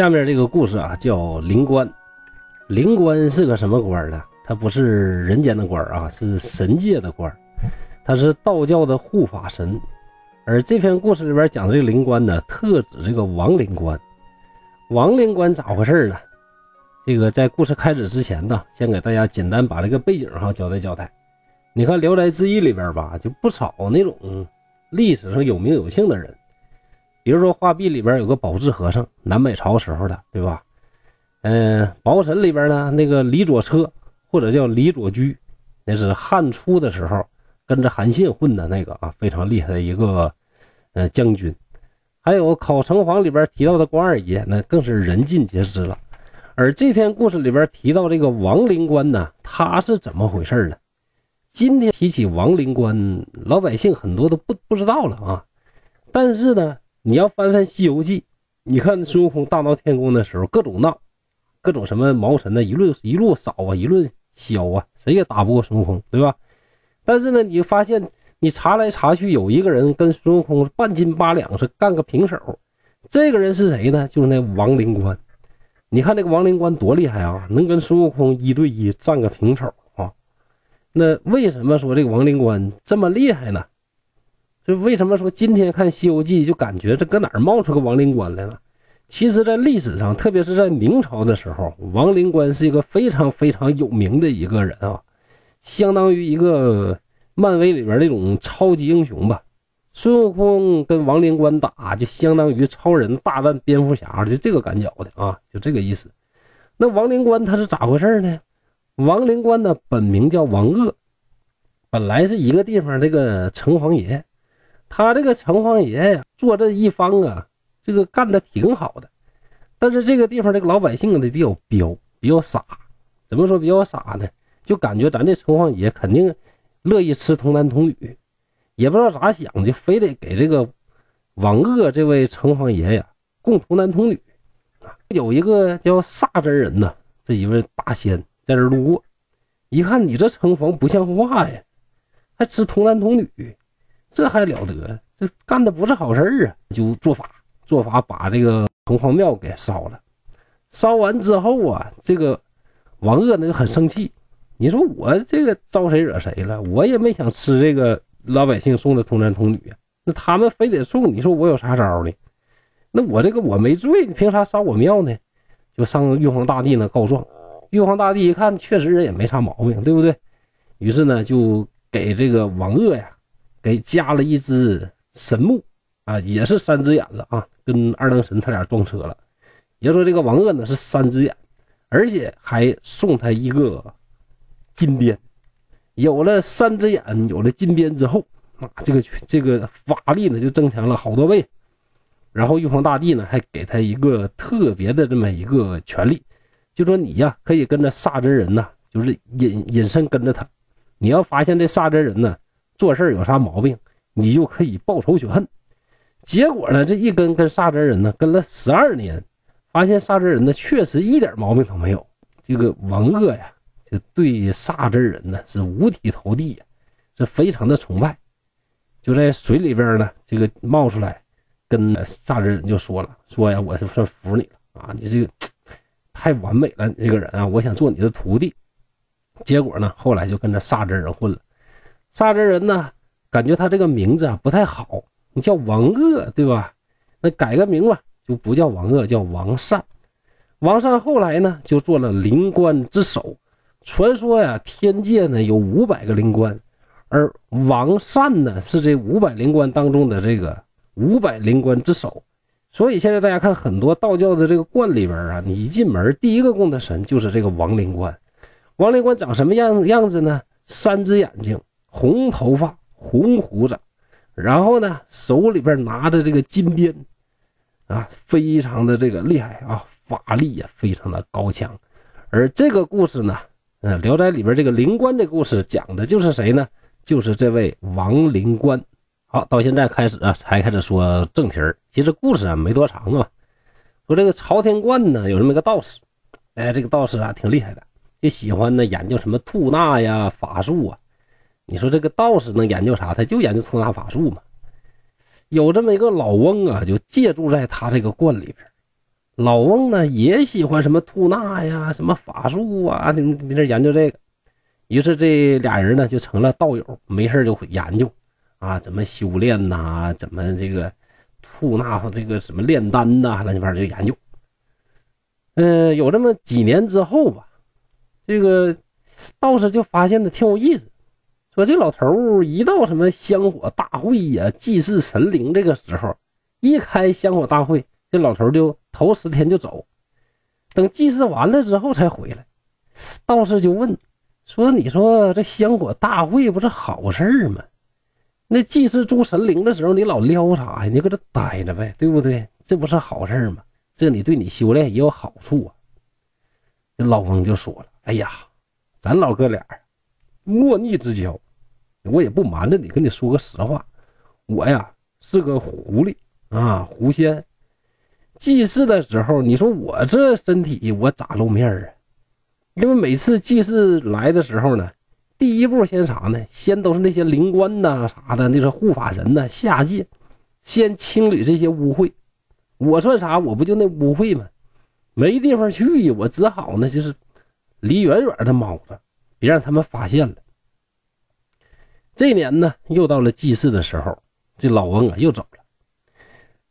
下面这个故事啊，叫灵官。灵官是个什么官呢？他不是人间的官啊，是神界的官。他是道教的护法神。而这篇故事里边讲的这个灵官呢，特指这个王灵官。王灵官咋回事呢？这个在故事开始之前呢，先给大家简单把这个背景哈交代交代。你看《聊斋志异》里边吧，就不少那种历史上有名有姓的人。比如说画壁里边有个宝智和尚，南北朝时候的，对吧？嗯，宝神里边呢，那个李左车或者叫李左居，那是汉初的时候跟着韩信混的那个啊，非常厉害的一个呃将军。还有考城隍里边提到的关二爷，那更是人尽皆知了。而这篇故事里边提到这个王灵官呢，他是怎么回事呢？今天提起王灵官，老百姓很多都不不知道了啊。但是呢。你要翻翻《西游记》，你看孙悟空大闹天宫的时候，各种闹，各种什么毛神的，一路一路扫啊，一路削啊，谁也打不过孙悟空，对吧？但是呢，你发现你查来查去，有一个人跟孙悟空半斤八两，是干个平手。这个人是谁呢？就是那王灵官。你看那个王灵官多厉害啊，能跟孙悟空一对一战个平手啊？那为什么说这个王灵官这么厉害呢？就为什么说今天看《西游记》就感觉这搁哪儿冒出个王灵官来了？其实，在历史上，特别是在明朝的时候，王灵官是一个非常非常有名的一个人啊，相当于一个漫威里边那种超级英雄吧。孙悟空跟王灵官打，就相当于超人大战蝙蝠侠，就这个感觉的啊，就这个意思。那王灵官他是咋回事呢？王灵官的本名叫王鄂，本来是一个地方这个城隍爷。他这个城隍爷呀，做这一方啊，这个干的挺好的。但是这个地方这个老百姓呢比较彪，比较傻。怎么说比较傻呢？就感觉咱这城隍爷肯定乐意吃童男童女，也不知道咋想，就非得给这个王鄂这位城隍爷呀供童男童女。有一个叫萨真人呢，这一位大仙在这路过，一看你这城隍不像话呀，还吃童男童女。这还了得！这干的不是好事啊！就做法，做法把这个城隍庙给烧了。烧完之后啊，这个王鄂呢就很生气。你说我这个招谁惹谁了？我也没想吃这个老百姓送的童男童女啊，那他们非得送，你说我有啥招呢？那我这个我没罪，你凭啥烧我庙呢？就上玉皇大帝那告状。玉皇大帝一看，确实人也没啥毛病，对不对？于是呢，就给这个王鄂呀。给加了一只神木啊，也是三只眼子啊，跟二郎神他俩撞车了。也说这个王鄂呢是三只眼，而且还送他一个金鞭。有了三只眼，有了金鞭之后，啊，这个这个法力呢就增强了好多倍。然后玉皇大帝呢还给他一个特别的这么一个权利，就说你呀可以跟着萨真人呐，就是隐隐身跟着他。你要发现这萨真人呢。做事有啥毛病，你就可以报仇雪恨。结果呢，这一跟跟萨真人呢，跟了十二年，发现萨真人呢确实一点毛病都没有。这个王鄂呀，就对萨真人呢是五体投地呀，是非常的崇拜。就在水里边呢，这个冒出来，跟萨真人就说了：“说呀，我是算服你了啊，你这个 太完美了，你这个人啊，我想做你的徒弟。”结果呢，后来就跟着萨真人混了。萨真人呢，感觉他这个名字啊不太好，你叫王鄂对吧？那改个名吧，就不叫王鄂，叫王善。王善后来呢，就做了灵官之首。传说呀，天界呢有五百个灵官，而王善呢是这五百灵官当中的这个五百灵官之首。所以现在大家看很多道教的这个观里边啊，你一进门第一个供的神就是这个王灵官。王灵官长什么样样子呢？三只眼睛。红头发，红胡子，然后呢，手里边拿着这个金鞭，啊，非常的这个厉害啊，法力也非常的高强。而这个故事呢，呃，《聊斋》里边这个灵官的故事讲的就是谁呢？就是这位王灵官。好，到现在开始啊，才开始说正题儿。其实故事啊没多长啊，说这个朝天观呢有这么一个道士，哎，这个道士啊挺厉害的，就喜欢呢研究什么吐纳呀、法术啊。你说这个道士能研究啥？他就研究吐纳法术嘛。有这么一个老翁啊，就借住在他这个观里边。老翁呢也喜欢什么吐纳呀、什么法术啊，你你这研究这个。于是这俩人呢就成了道友，没事就研究啊，怎么修炼呐，怎么这个吐纳这个什么炼丹呐，乱七八糟就研究。嗯，有这么几年之后吧，这个道士就发现的挺有意思，说这老头一到什么香火大会呀、祭祀神灵这个时候，一开香火大会，这老头就头十天就走，等祭祀完了之后才回来。道士就问。说：“你说这香火大会不是好事吗？那祭祀诸神灵的时候，你老撩啥呀？你搁这待着呗，对不对？这不是好事吗？这你对你修炼也有好处啊。”这老翁就说了：“哎呀，咱老哥俩莫逆之交，我也不瞒着你，跟你说个实话，我呀是个狐狸啊，狐仙。祭祀的时候，你说我这身体我咋露面啊？”因为每次祭祀来的时候呢，第一步先啥呢？先都是那些灵官呐啥的，那是护法神呐下界，先清理这些污秽。我算啥？我不就那污秽吗？没地方去呀，我只好呢就是离远远的猫着，别让他们发现了。这年呢，又到了祭祀的时候，这老翁啊又走了，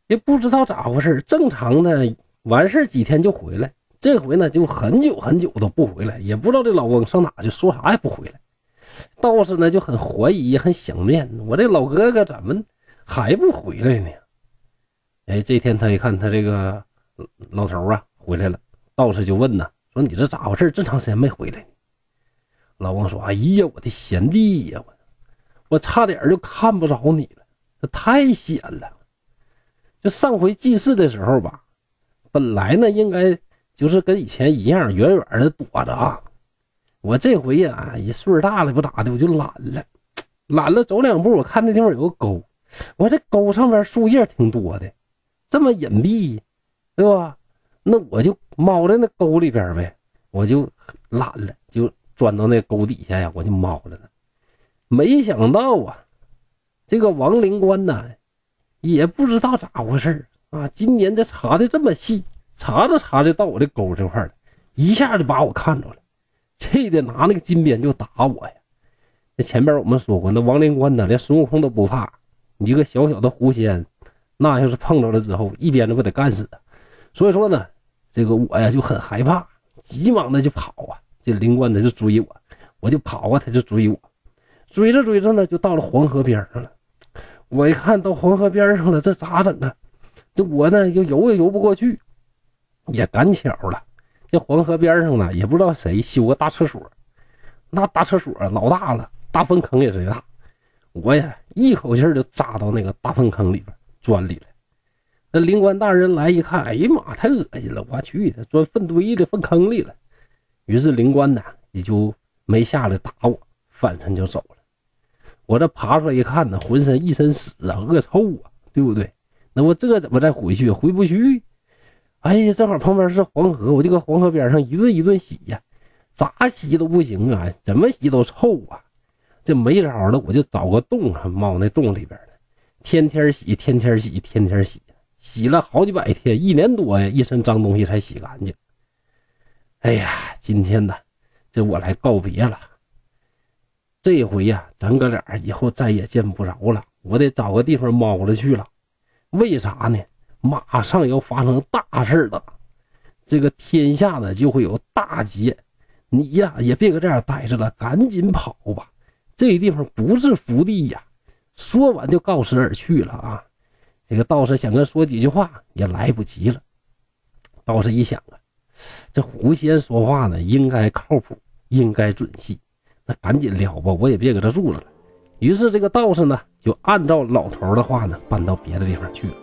也不知道咋回事。正常的完事几天就回来。这回呢，就很久很久都不回来，也不知道这老翁上哪去，说啥也不回来。道士呢就很怀疑，很想念我这老哥哥，怎么还不回来呢？哎，这天他一看他这个老头啊回来了，道士就问呐，说你这咋回事？这长时间没回来呢？老翁说：“哎呀，我的贤弟呀，我我差点就看不着你了，这太险了。就上回祭祀的时候吧，本来呢应该。”就是跟以前一样，远远的躲着啊！我这回呀，一岁大了不咋的，我就懒了，懒了走两步，我看那地方有个沟，我这沟上面树叶挺多的，这么隐蔽，对吧？那我就猫在那沟里边呗，我就懒了，就钻到那沟底下呀，我就猫着了。没想到啊，这个王灵官呐，也不知道咋回事啊，今年这查的这么细。查着查着到我这沟这块了，一下就把我看着了，气的拿那个金鞭就打我呀！那前边我们说过，那王灵官呢，连孙悟空都不怕，一个小小的狐仙，那要是碰着了之后，一鞭子不得干死！所以说呢，这个我呀就很害怕，急忙的就跑啊！这灵官他就追我，我就跑啊，他就追我，追着追着呢，就到了黄河边上了。我一看到黄河边上了，这咋整啊？这我呢又游也游不过去。也赶巧了，这黄河边上呢，也不知道谁修个大厕所，那大厕所老大了，大粪坑也贼大。我呀，一口气就扎到那个大粪坑里边钻里了。那灵官大人来一看，哎呀妈，太恶心了！我去，钻粪堆里、粪坑里了。于是灵官呢，也就没下来打我，翻身就走了。我这爬出来一看呢，浑身一身屎啊，恶臭啊，对不对？那我这怎么再回去？回不去。哎呀，正好旁边是黄河，我就搁黄河边上一顿一顿洗呀，咋洗都不行啊，怎么洗都臭啊。这没招了，我就找个洞猫那洞里边了，天天洗，天天洗，天天洗，洗了好几百天，一年多呀，一身脏东西才洗干净。哎呀，今天呢，这我来告别了。这回呀，咱哥俩以后再也见不着了，我得找个地方猫着去了。为啥呢？马上要发生大事了，这个天下呢就会有大劫，你呀也别搁这样待着了，赶紧跑吧，这地方不是福地呀！说完就告辞而去了啊。这个道士想跟说几句话也来不及了。道士一想啊，这狐仙说话呢应该靠谱，应该准信，那赶紧了吧，我也别搁这住了。于是这个道士呢就按照老头的话呢搬到别的地方去了。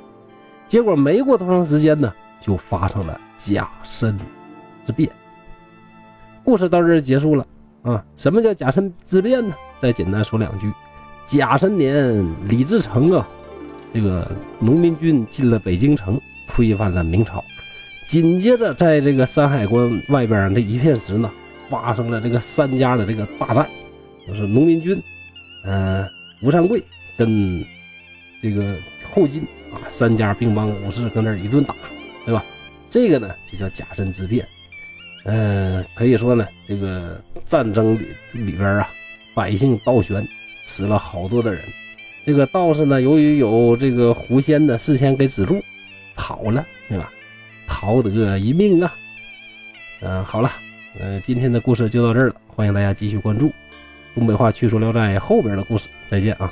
结果没过多长时间呢，就发生了甲申之变。故事到这儿结束了啊！什么叫甲申之变呢？再简单说两句：甲申年，李自成啊，这个农民军进了北京城，推翻了明朝。紧接着，在这个山海关外边这一片时呢，发生了这个三家的这个大战，就是农民军，呃，吴三桂跟这个后金。啊，三家兵帮武士搁那一顿打，对吧？这个呢就叫甲申之变。嗯，可以说呢，这个战争里里边啊，百姓倒悬，死了好多的人。这个道士呢，由于有这个狐仙呢事先给止住，跑了，对吧？逃得一命啊。嗯，好了，嗯，今天的故事就到这儿了，欢迎大家继续关注东北话趣说聊斋后边的故事，再见啊。